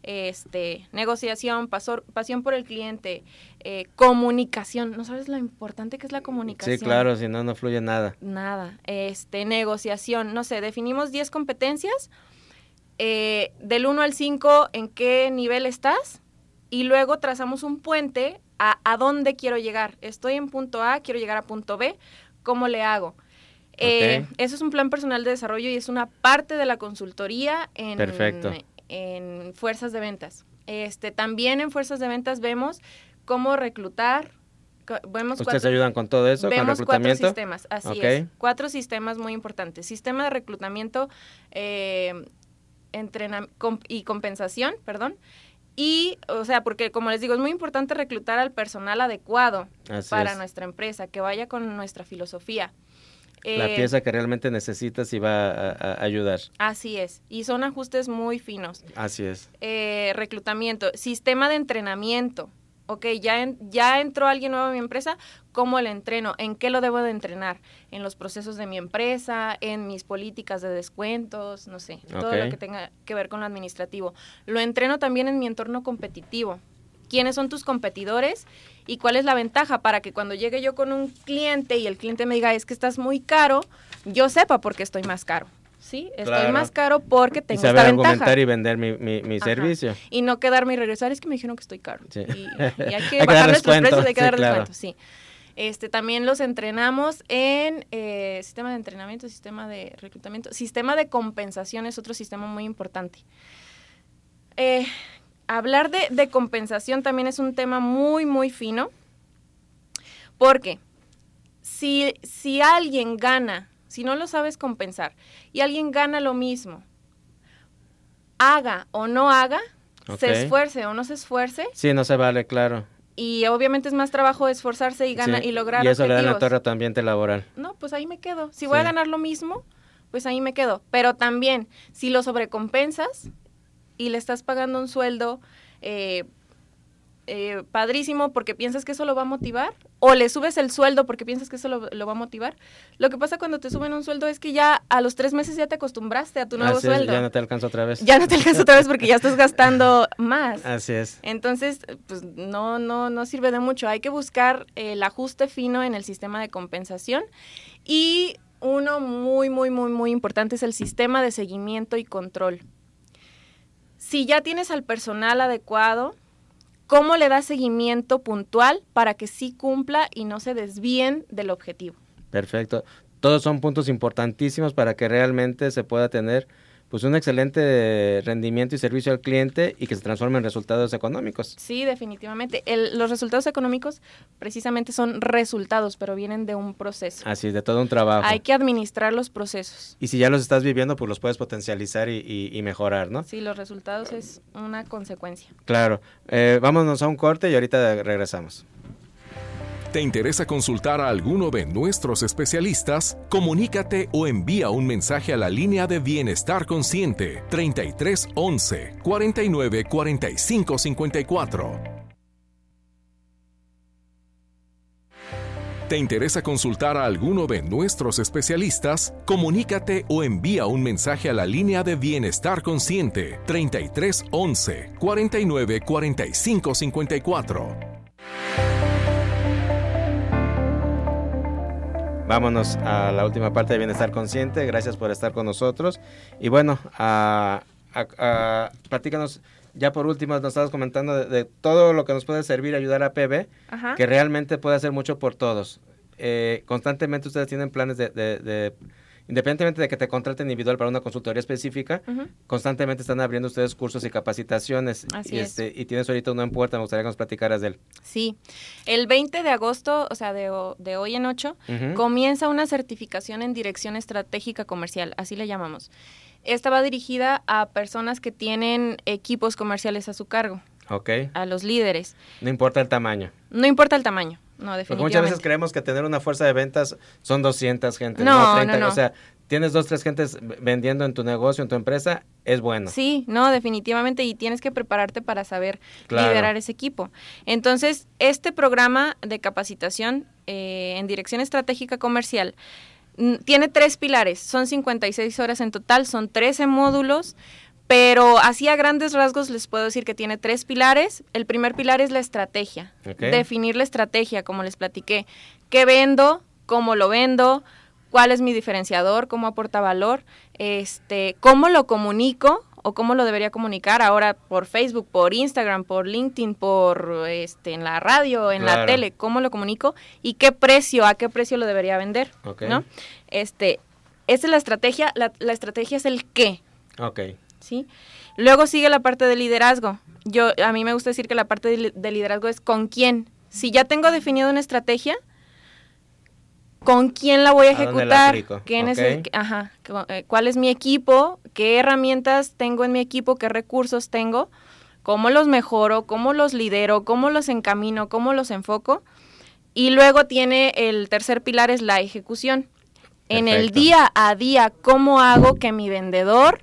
este, negociación, pasión por el cliente, eh, comunicación. ¿No sabes lo importante que es la comunicación?
Sí, claro, si no, no fluye nada.
Nada. Este, negociación, no sé, definimos 10 competencias, eh, del 1 al 5, ¿en qué nivel estás? Y luego trazamos un puente a, a dónde quiero llegar. Estoy en punto A, quiero llegar a punto B, ¿cómo le hago? Eh, eso es un plan personal de desarrollo y es una parte de la consultoría en,
Perfecto
en fuerzas de ventas. Este, también en fuerzas de ventas vemos cómo reclutar. Vemos
¿Ustedes ayudan con todo eso?
Vemos
con
cuatro sistemas, así es. Cuatro sistemas muy importantes. Sistema de reclutamiento eh, y compensación, perdón. Y, o sea, porque como les digo, es muy importante reclutar al personal adecuado para nuestra empresa, que vaya con nuestra filosofía.
La eh, pieza que realmente necesitas y va a, ayudar.
Así es. Y son ajustes muy finos.
Así es.
Eh, reclutamiento, sistema de entrenamiento. Ok, ya, ya entró alguien nuevo a mi empresa, ¿cómo le entreno? ¿En qué lo debo de entrenar? En los procesos de mi empresa, en mis políticas de descuentos, no sé, todo lo que tenga que ver con lo administrativo. Lo entreno también en mi entorno competitivo. ¿Quiénes son tus competidores? ¿Y cuál es la ventaja para que cuando llegue yo con un cliente y el cliente me diga, es que estás muy caro, yo sepa por qué estoy más caro? ¿sí? Estoy más caro porque tengo y saber
argumentar y vender mi, mi, servicio.
Y no quedarme y regresar, es que me dijeron que estoy caro. Y, (laughs) hay que bajar nuestros precios, hay que dar descuento, sí. Este, también los entrenamos en eh, sistema de entrenamiento, sistema de reclutamiento, sistema de compensación es otro sistema muy importante. Eh, hablar de, de, compensación también es un tema muy, muy fino, porque si, si alguien gana si no lo sabes compensar y alguien gana lo mismo, haga o no haga, se esfuerce o no se esfuerce.
Sí, no se vale, claro.
Y obviamente es más trabajo esforzarse y ganar y lograr.
Y eso le da la torre a tu ambiente laboral.
No, pues ahí me quedo. Si voy a ganar lo mismo, pues ahí me quedo. Pero también, si lo sobrecompensas y le estás pagando un sueldo eh, eh, padrísimo porque piensas que eso lo va a motivar, o le subes el sueldo porque piensas que eso lo, va a motivar. Lo que pasa cuando te suben un sueldo es que ya a los tres meses ya te acostumbraste a tu nuevo sueldo.
ya no te alcanza otra vez.
Ya no te alcanza otra vez porque ya estás gastando (laughs) más.
Así es.
Entonces, pues no, no, no sirve de mucho. Hay que buscar el ajuste fino en el sistema de compensación. Y uno muy, muy, muy, muy importante es el sistema de seguimiento y control. Si ya tienes al personal adecuado, ¿Cómo le da seguimiento puntual para que sí cumpla y no se desvíen del objetivo?
Perfecto. Todos son puntos importantísimos para que realmente se pueda tener pues un excelente rendimiento y servicio al cliente y que se transforme en resultados económicos.
Sí, definitivamente. los resultados económicos precisamente son resultados, pero vienen de un proceso.
Así, de todo un trabajo.
Hay que administrar los procesos.
Y si ya los estás viviendo, pues los puedes potencializar y, mejorar, ¿no?
Sí, los resultados es una consecuencia.
Claro. Eh, vámonos a un corte y ahorita regresamos.
¿Te interesa consultar a alguno de nuestros especialistas? Comunícate o envía un mensaje a la línea de Bienestar Consciente 3311 49 45 54. ¿Te interesa consultar a alguno de nuestros especialistas? Comunícate o envía un mensaje a la línea de Bienestar Consciente 3311 49 45 54.
Vámonos a la última parte de Bienestar Consciente. Gracias por estar con nosotros. Y bueno, a, platícanos, ya por último, nos estabas comentando de, todo lo que nos puede servir ayudar a PB, que realmente puede hacer mucho por todos. Eh, constantemente ustedes tienen planes de independientemente de que te contraten individual para una consultoría específica, constantemente están abriendo ustedes cursos y capacitaciones. y, este, y tienes ahorita uno en puerta, me gustaría que nos platicaras de él.
Sí, el 20 de agosto, o sea, de, de hoy en 8, comienza una certificación en dirección estratégica comercial, así le llamamos. Esta va dirigida a personas que tienen equipos comerciales a su cargo.
Ok.
A los líderes.
No importa el tamaño.
No importa el tamaño. No, definitivamente. Porque
muchas veces creemos que tener una fuerza de ventas son 200 gente, no, 30, no, o sea, tienes dos, tres gentes vendiendo en tu negocio, en tu empresa, es bueno.
Sí, no, definitivamente, y tienes que prepararte para saber liderar ese equipo. Entonces, este programa de capacitación eh, en dirección estratégica comercial tiene tres pilares, son 56 horas en total, son 13 módulos, pero así a grandes rasgos les puedo decir que tiene tres pilares. El primer pilar es la estrategia. Definir la estrategia, como les platiqué. ¿Qué vendo? ¿Cómo lo vendo? ¿Cuál es mi diferenciador? ¿Cómo aporta valor? Este, ¿Cómo lo comunico? o cómo lo debería comunicar ahora por Facebook, por Instagram, por LinkedIn, por este en la radio, en la tele, cómo lo comunico y qué precio, a qué precio lo debería vender, ¿no? Este, esa es la estrategia, la, la, estrategia es el qué. ¿Sí? Luego sigue la parte de liderazgo. Yo, a mí me gusta decir que la parte de, liderazgo es con quién. Si ya tengo definido una estrategia, ¿con quién la voy a ejecutar? ¿Quién es ajá, eh, ¿Cuál es mi equipo? ¿Qué herramientas tengo en mi equipo? ¿Qué recursos tengo? cómo los mejoro, cómo los lidero, cómo los encamino, cómo los enfoco. Y luego tiene el tercer pilar es la ejecución. En el día a día, ¿cómo hago que mi vendedor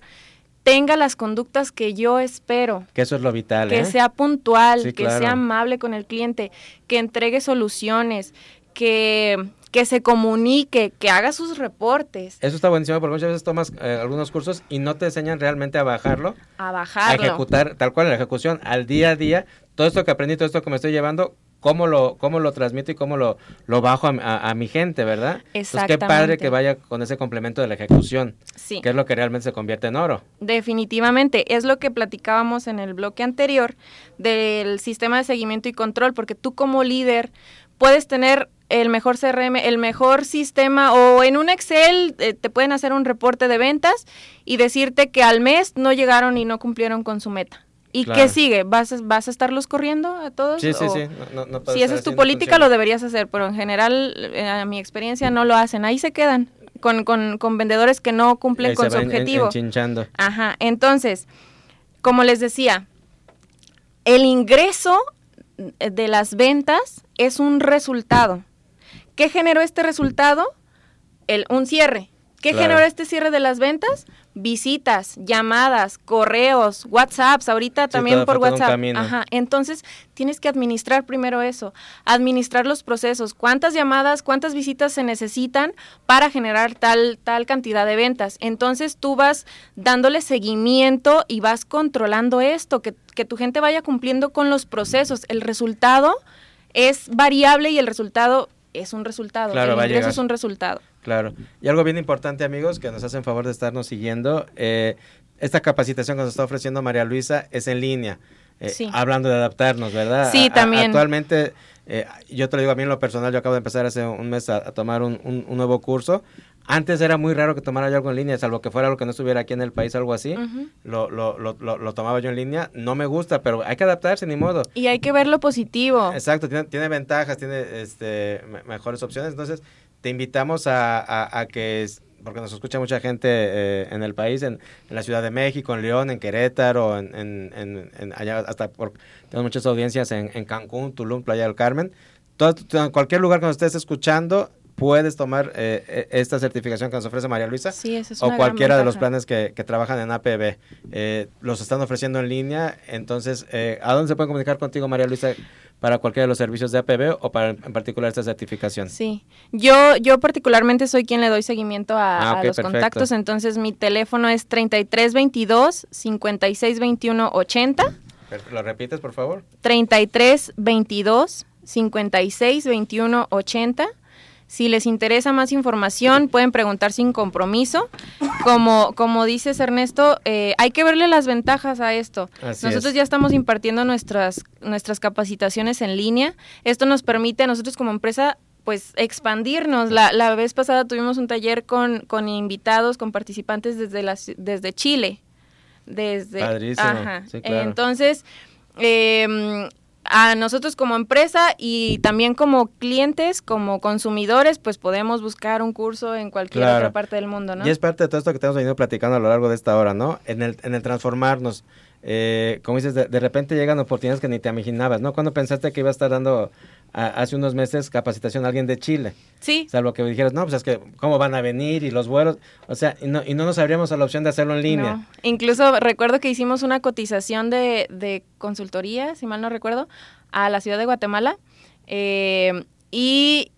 tenga las conductas que yo espero?
Que eso es lo vital.
Que
¿eh?
sea puntual, que sea amable con el cliente, que entregue soluciones, que, que se comunique, que haga sus reportes.
Eso está buenísimo porque muchas veces tomas eh, algunos cursos y no te enseñan realmente a bajarlo.
A bajarlo.
A ejecutar tal cual en la ejecución, al día a día. Todo esto que aprendí, todo esto que me estoy llevando, cómo lo, cómo lo transmito y cómo lo, lo bajo a, mi gente, ¿verdad?
Exactamente.
qué padre que vaya con ese complemento de la ejecución,
sí.
que es lo que realmente se convierte en oro.
Definitivamente, es lo que platicábamos en el bloque anterior del sistema de seguimiento y control, porque tú como líder puedes tener el mejor CRM, el mejor sistema o en un Excel eh, te pueden hacer un reporte de ventas y decirte que al mes no llegaron y no cumplieron con su meta. ¿Y qué sigue? ¿Vas, ¿Vas a estarlos corriendo a todos?
Sí, sí, sí.
si esa es tu política, lo deberías hacer, pero en general, eh, a mi experiencia, no lo hacen. Ahí se quedan con, con, con vendedores que no cumplen con su objetivo. Ajá. Entonces, como les decía, el ingreso de las ventas es un resultado. ¿Qué generó este resultado? El, un cierre. ¿Qué generó este cierre de las ventas? Visitas, llamadas, correos, WhatsApps, ahorita también por WhatsApp. Ajá. Entonces, tienes que administrar primero eso, administrar los procesos, cuántas llamadas, cuántas visitas se necesitan para generar tal tal cantidad de ventas. Entonces, tú vas dándole seguimiento y vas controlando esto, que, que tu gente vaya cumpliendo con los procesos. El resultado es variable y el resultado es un resultado.
Claro,
el ingreso es un resultado.
Claro. Y algo bien importante, amigos, que nos hacen favor de estarnos siguiendo. Eh, esta capacitación que nos está ofreciendo María Luisa es en línea. Eh, hablando de adaptarnos, ¿verdad?
Sí, también.
actualmente, eh, yo te lo digo a mí en lo personal, yo acabo de empezar hace un mes a, tomar un, un, nuevo curso. Antes era muy raro que tomara yo algo en línea, salvo que fuera algo que no estuviera aquí en el país, algo así. lo, lo, lo, lo, tomaba yo en línea. No me gusta, pero hay que adaptarse, ni modo.
Y hay que ver lo positivo.
Exacto, tiene, tiene ventajas, tiene este, mejores opciones. Entonces, te invitamos a, que, porque nos escucha mucha gente eh, en el país, en, la Ciudad de México, en León, en Querétaro, en, en, allá hasta por, tenemos muchas audiencias en, Cancún, Tulum, Playa del Carmen. Todo, cualquier lugar que nos estés escuchando, puedes tomar eh, e, esta certificación que nos ofrece María Luisa o cualquiera de los planes que, trabajan en APB. Eh, los están ofreciendo en línea, entonces, ¿a dónde se pueden comunicar contigo, María Luisa? Para cualquiera de los servicios de APB o para en particular esta certificación?
Sí, yo, yo particularmente soy quien le doy seguimiento a, ah, los contactos, entonces mi teléfono es 3322 5621 80.
¿Lo repites, por favor?
3322 5621 80 si les interesa más información, pueden preguntar sin compromiso. Como, como dices, Ernesto, eh, hay que verle las ventajas a esto. nosotros ya estamos impartiendo nuestras, nuestras capacitaciones en línea. Esto nos permite a nosotros como empresa pues expandirnos. La, la vez pasada tuvimos un taller con, con invitados, con participantes desde, las, desde Chile. Desde,
Padrísimo.
Entonces, eh, a nosotros como empresa y también como clientes, como consumidores, pues podemos buscar un curso en cualquier otra parte del mundo, ¿no?
Y es parte de todo esto que te hemos venido platicando a lo largo de esta hora, ¿no? En el, en el transformarnos. Eh, como dices, de, repente llegan oportunidades que ni te imaginabas, ¿no? Cuando pensaste que iba a estar dando hace unos meses capacitación a alguien de Chile.
Sí.
Salvo que dijeras, no, pues es que, ¿cómo van a venir? Y los vuelos, o sea, y no, y no nos abríamos a la opción de hacerlo en línea.
Incluso recuerdo que hicimos una cotización de, de consultoría, si mal no recuerdo, a la ciudad de Guatemala. Eh, y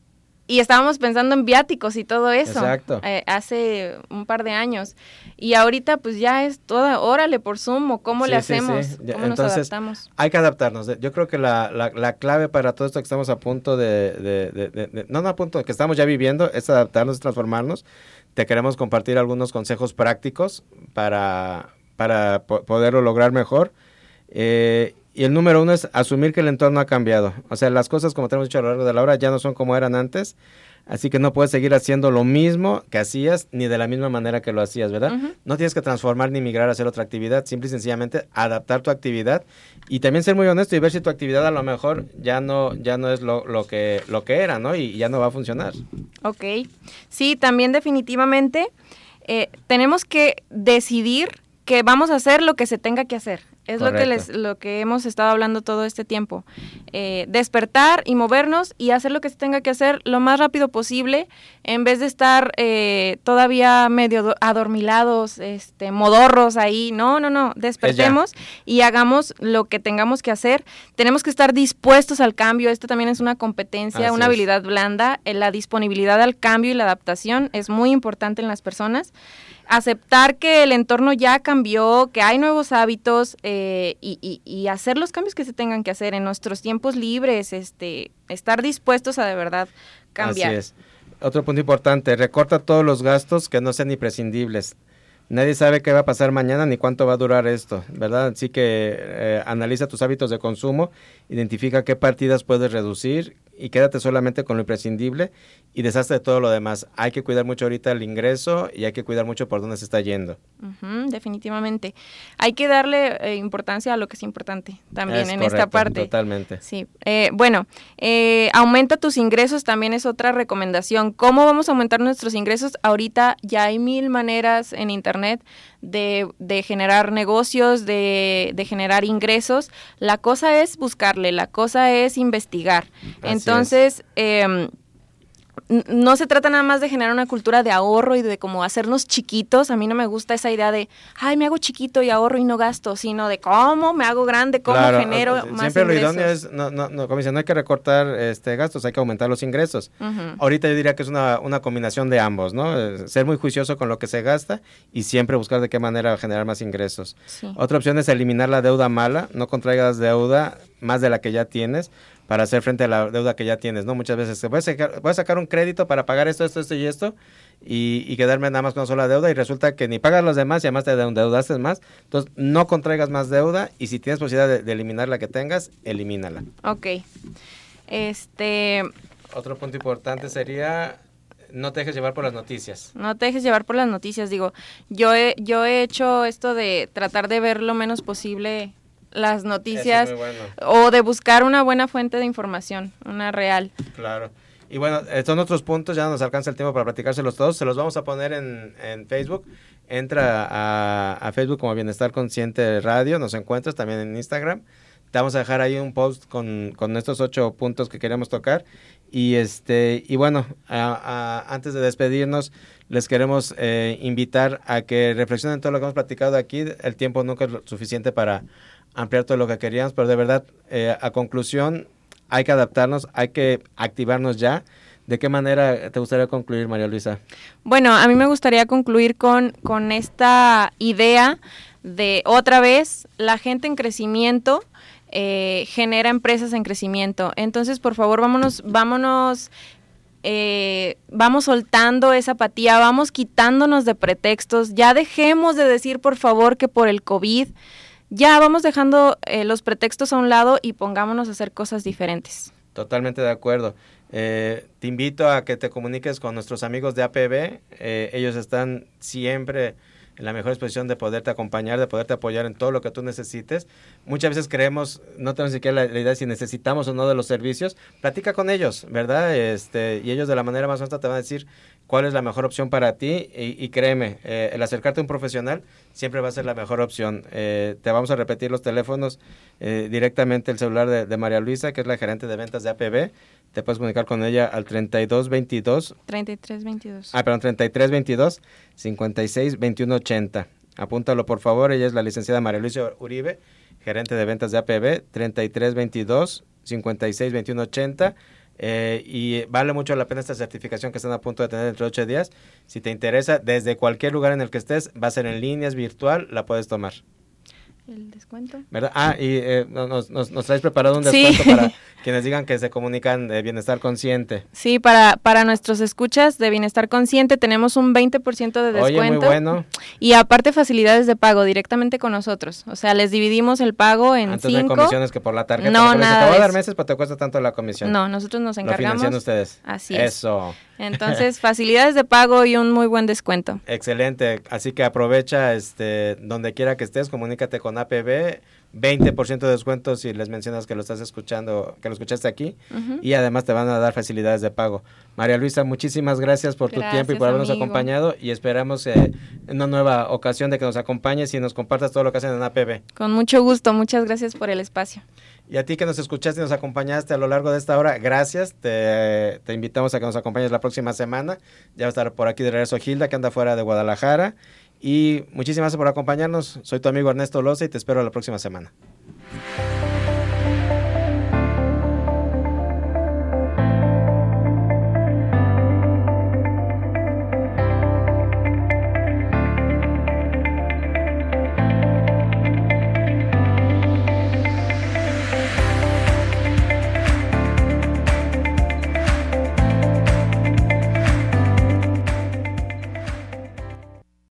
y estábamos pensando en viáticos y todo eso.
Exacto.
Eh, hace un par de años. Y ahorita pues ya es toda, órale por Zoom cómo le hacemos, cómo nos adaptamos.
Hay que adaptarnos. Yo creo que la, la, clave para todo esto que estamos a punto de, de, no, no a punto, que estamos ya viviendo, es adaptarnos, transformarnos. Te queremos compartir algunos consejos prácticos para, para poderlo lograr mejor. Eh, y el número uno es asumir que el entorno ha cambiado. O sea, las cosas, como te hemos dicho a lo largo de la hora, ya no son como eran antes. Así que no puedes seguir haciendo lo mismo que hacías ni de la misma manera que lo hacías, ¿verdad? No tienes que transformar ni migrar a hacer otra actividad, simple y sencillamente adaptar tu actividad y también ser muy honesto y ver si tu actividad a lo mejor ya no, ya no es lo, lo, que, lo que era, ¿no? Y ya no va a funcionar.
Ok. Sí, también definitivamente eh, tenemos que decidir que vamos a hacer lo que se tenga que hacer. Es lo que, les, lo que hemos estado hablando todo este tiempo. Eh, despertar y movernos y hacer lo que se tenga que hacer lo más rápido posible en vez de estar eh, todavía medio adormilados, este, modorros ahí. No, no, no. Despertemos y hagamos lo que tengamos que hacer. Tenemos que estar dispuestos al cambio. Esto también es una competencia, una habilidad blanda. La disponibilidad al cambio y la adaptación es muy importante en las personas aceptar que el entorno ya cambió, que hay nuevos hábitos eh, y, hacer los cambios que se tengan que hacer en nuestros tiempos libres, este, estar dispuestos a de verdad cambiar.
Así es. Otro punto importante, recorta todos los gastos que no sean imprescindibles. Nadie sabe qué va a pasar mañana ni cuánto va a durar esto, ¿verdad? Así que eh, analiza tus hábitos de consumo, identifica qué partidas puedes reducir, y quédate solamente con lo imprescindible y deshazte de todo lo demás. Hay que cuidar mucho ahorita el ingreso y hay que cuidar mucho por dónde se está yendo.
definitivamente. Hay que darle eh, importancia a lo que es importante también en esta parte.
Totalmente.
Sí. Eh, bueno, eh, aumenta tus ingresos también es otra recomendación. ¿Cómo vamos a aumentar nuestros ingresos? Ahorita ya hay mil maneras en Internet de, de generar negocios, de, de, generar ingresos. La cosa es buscarle, la cosa es investigar. Entonces, eh, no se trata nada más de generar una cultura de ahorro y de como hacernos chiquitos. A mí no me gusta esa idea de, ay, me hago chiquito y ahorro y no gasto, sino de cómo me hago grande, cómo genero más más Siempre lo idóneo
es, no, no, no, como dicen, no hay que recortar este gastos, hay que aumentar los ingresos. Ahorita yo diría que es una, una combinación de ambos, ¿no? Eh, ser muy juicioso con lo que se gasta y siempre buscar de qué manera generar más ingresos. Otra opción es eliminar la deuda mala, no contraigas deuda más de la que ya tienes para hacer frente a la deuda que ya tienes, ¿no? Muchas veces voy a sacar, voy a sacar un crédito para pagar esto, esto, esto y esto y, quedarme nada más con una sola deuda y resulta que ni pagas los demás y además te endeudaste más. Entonces, no contraigas más deuda y si tienes posibilidad de, eliminar la que tengas, elimínala.
Ok. Este...
Otro punto importante sería no te dejes llevar por las noticias.
No te dejes llevar por las noticias, digo, yo he, yo he hecho esto de tratar de ver lo menos posible las noticias o de buscar una buena fuente de información, una real.
Claro. Y bueno, son otros puntos, ya no nos alcanza el tiempo para platicárselos todos, se los vamos a poner en, en Facebook. Entra a, a, Facebook como Bienestar Consciente Radio, nos encuentras también en Instagram. Te vamos a dejar ahí un post con, con estos ocho puntos que queremos tocar. Y este y bueno, antes de despedirnos, les queremos eh, invitar a que reflexionen todo lo que hemos platicado aquí. El tiempo nunca es suficiente para ampliar todo lo que queríamos, pero de verdad, eh, a conclusión, hay que adaptarnos, hay que activarnos ya. ¿De qué manera te gustaría concluir, María Luisa?
Bueno, a mí me gustaría concluir con, con esta idea de otra vez, la gente en crecimiento eh, genera empresas en crecimiento. Entonces, por favor, vámonos, vámonos eh, vamos soltando esa apatía, vamos quitándonos de pretextos, ya dejemos de decir por favor que por el COVID ya vamos dejando eh, los pretextos a un lado y pongámonos a hacer cosas diferentes.
Totalmente de acuerdo. Eh, te invito a que te comuniques con nuestros amigos de APB. Eh, ellos están siempre en la mejor exposición de poderte acompañar, de poderte apoyar en todo lo que tú necesites. Muchas veces creemos, no tenemos siquiera la, idea si necesitamos o no de los servicios. Platica con ellos, ¿verdad? Este, y ellos de la manera más honesta te van a decir cuál es la mejor opción para ti y, créeme, eh, el acercarte a un profesional siempre va a ser la mejor opción. Eh, te vamos a repetir los teléfonos eh, directamente el celular de, María Luisa, que es la gerente de ventas de APB. Te puedes comunicar con ella al 3222.
3322.
Ah, perdón, 3322 56 21 80. Apúntalo por favor, ella es la licenciada María Luisa Uribe, gerente de ventas de APB, 3322 56 21 80 eh, y vale mucho la pena esta certificación que están a punto de tener dentro de ocho días. Si te interesa, desde cualquier lugar en el que estés, va a ser en línea, es virtual, la puedes tomar
el descuento.
¿Verdad? Ah, y eh, nos, nos, nos, traes preparado un descuento para (laughs) quienes digan que se comunican de Bienestar Consciente.
Sí, para, para nuestros escuchas de Bienestar Consciente tenemos un 20% de descuento. Oye, muy
bueno.
Y aparte facilidades de pago directamente con nosotros. O sea, les dividimos el pago en Antes cinco.
comisiones que por la tarjeta.
No, nada.
Te voy a dar meses, pero te cuesta tanto la comisión.
No, nosotros nos encargamos. Lo
financian ustedes.
Así es.
Eso.
Entonces, facilidades de pago y un muy buen descuento.
Excelente. Así que aprovecha este donde quiera que estés, comunícate con APB 20% de descuento si les mencionas que lo estás escuchando, que lo escuchaste aquí. Y además te van a dar facilidades de pago. María Luisa, muchísimas gracias por tu tiempo y por habernos acompañado. Y esperamos eh, una nueva ocasión de que nos acompañes y nos compartas todo lo que hacen en APB.
Con mucho gusto. Muchas gracias por el espacio.
Y a ti que nos escuchaste y nos acompañaste a lo largo de esta hora, gracias. Te, te, invitamos a que nos acompañes la próxima semana. Ya va a estar por aquí de regreso Gilda, que anda fuera de Guadalajara. Y muchísimas gracias por acompañarnos. Soy tu amigo Ernesto Loza y te espero la próxima semana.